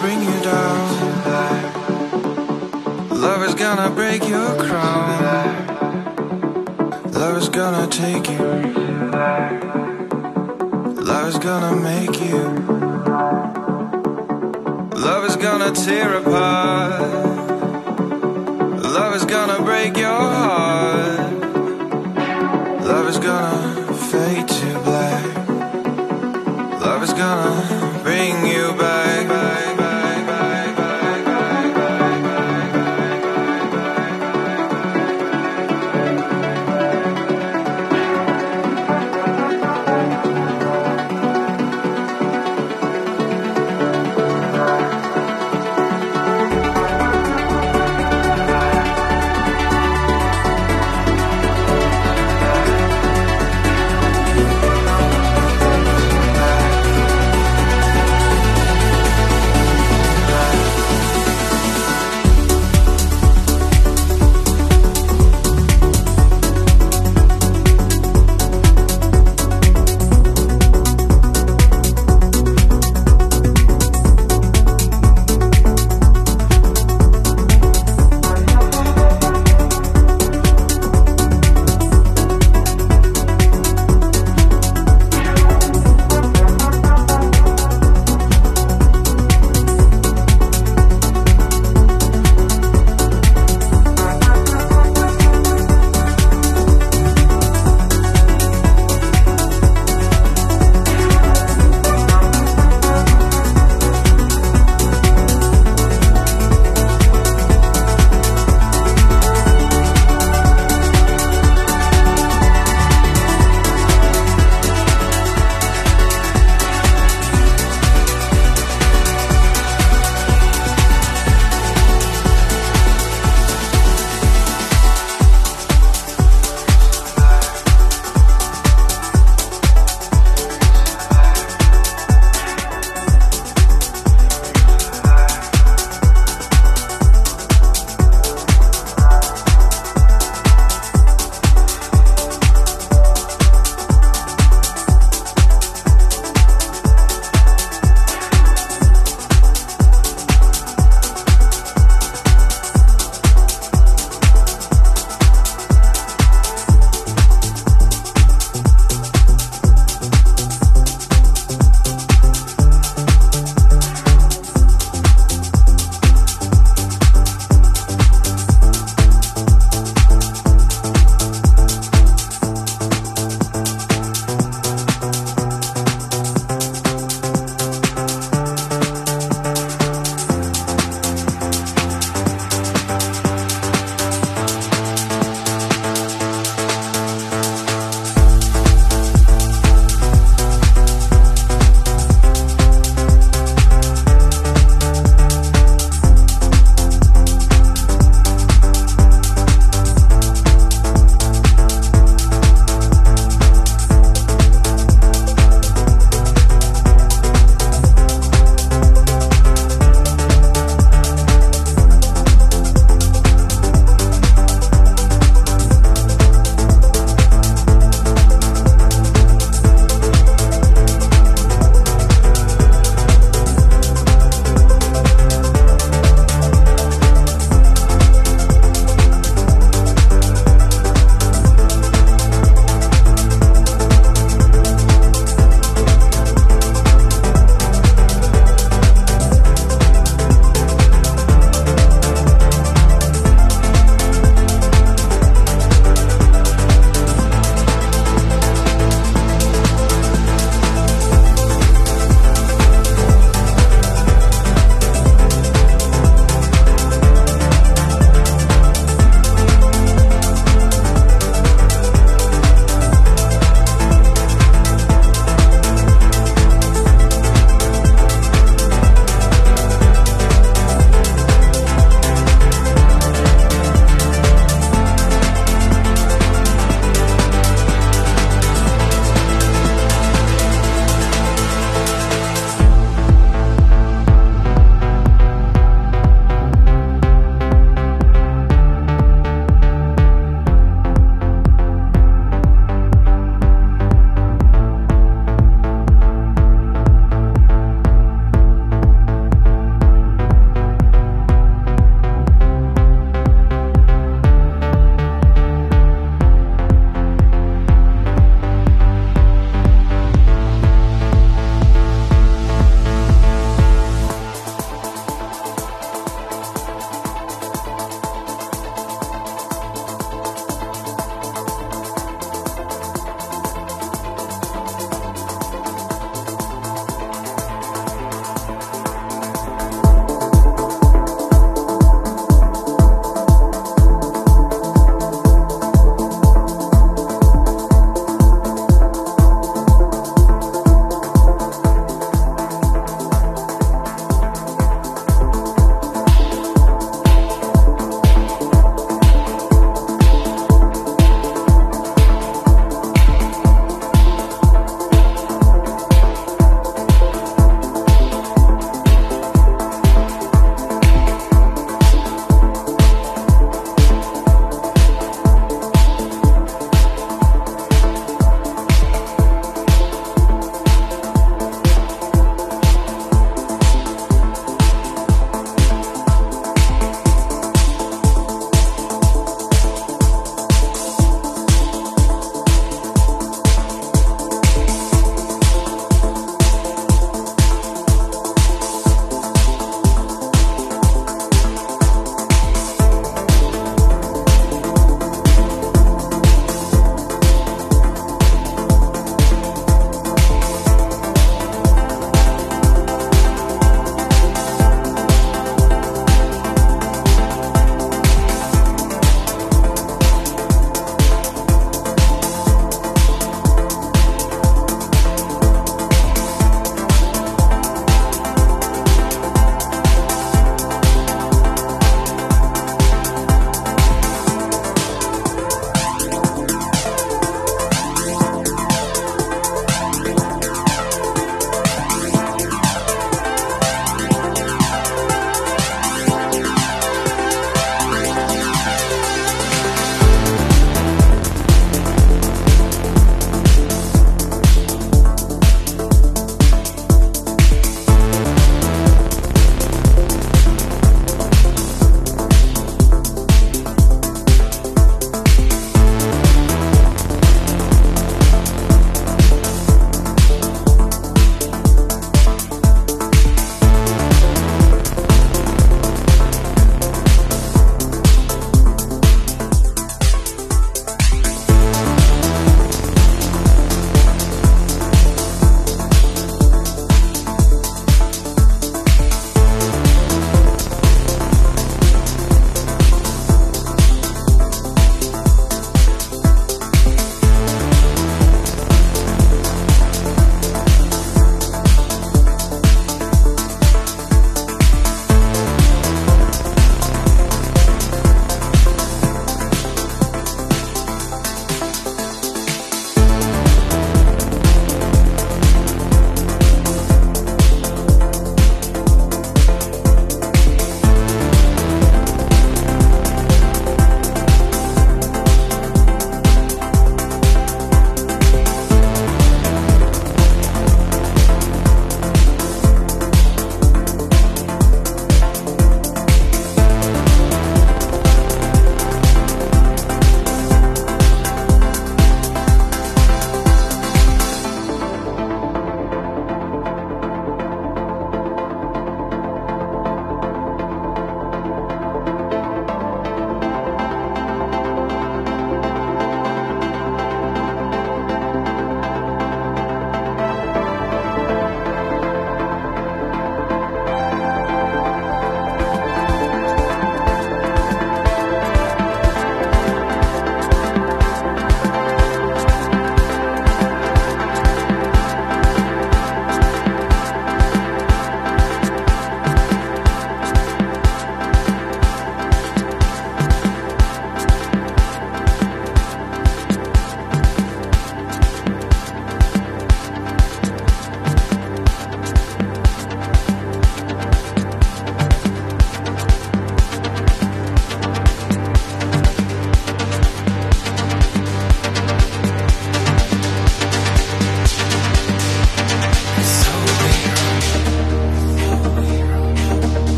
bring you down. Love is gonna break your crown. Love is gonna take you. Love is gonna make you. Love is gonna tear apart. Love is gonna break your heart. Love is gonna fade to black. Love is gonna bring you back,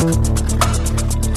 some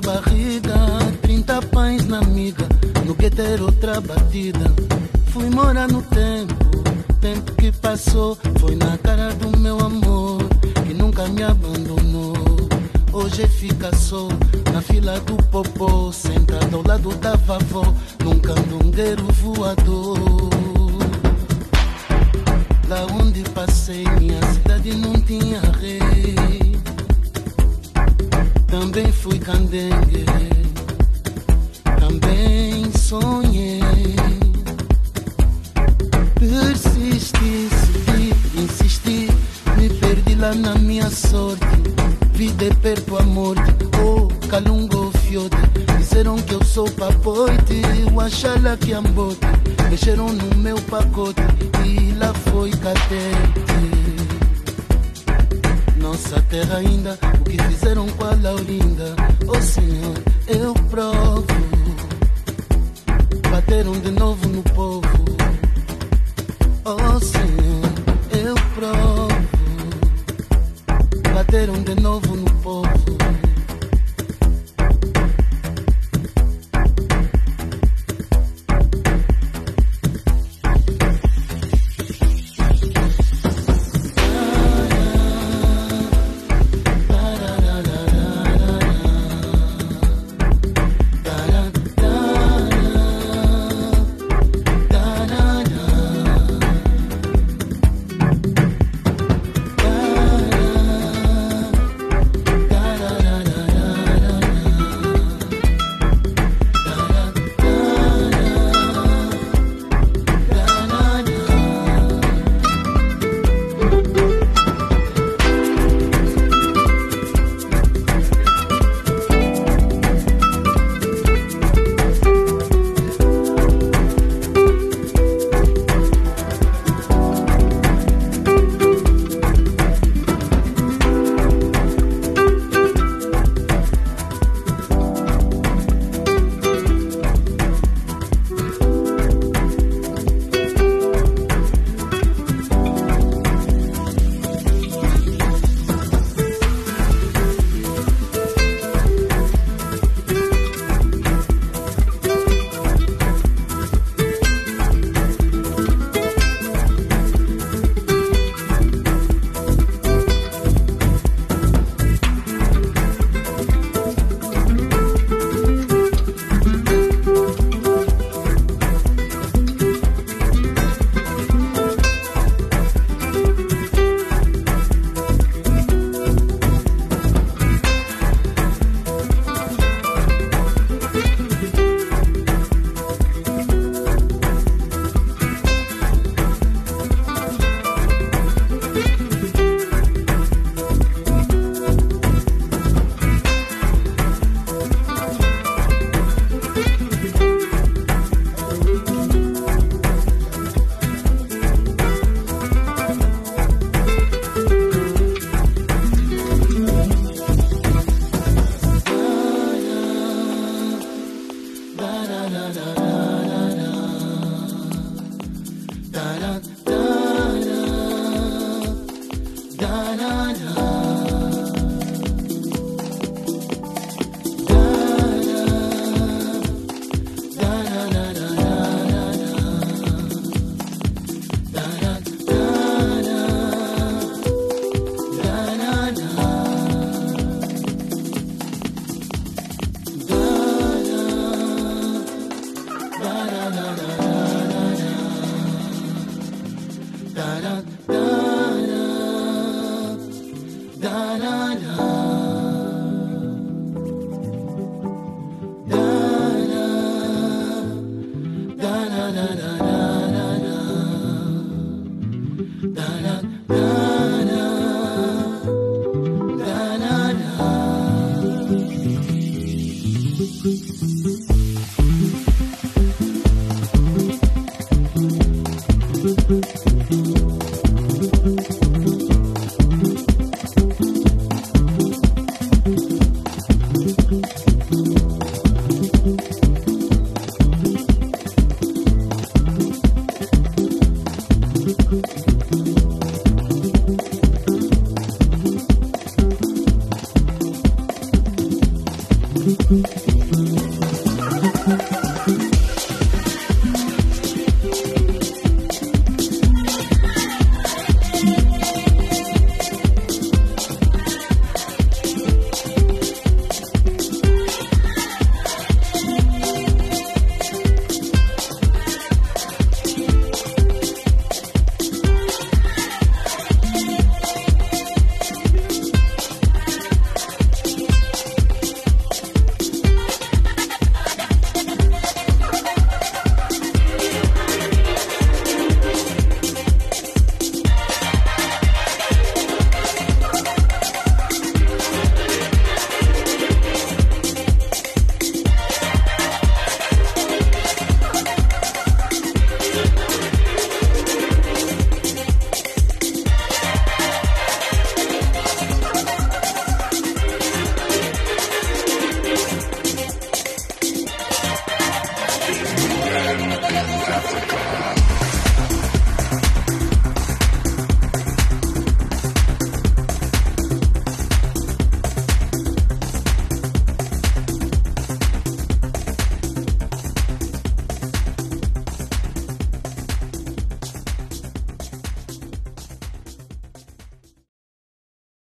barriga, 30 pães na miga. No gueto era outra batida. Papoite, o achala que ambote. Mexeram no meu pacote e lá foi catete. Nossa terra ainda, o que fizeram com a Laurinda. Oh Senhor, eu provo. Bateram de novo no povo. Oh Senhor, eu provo. Bateram de novo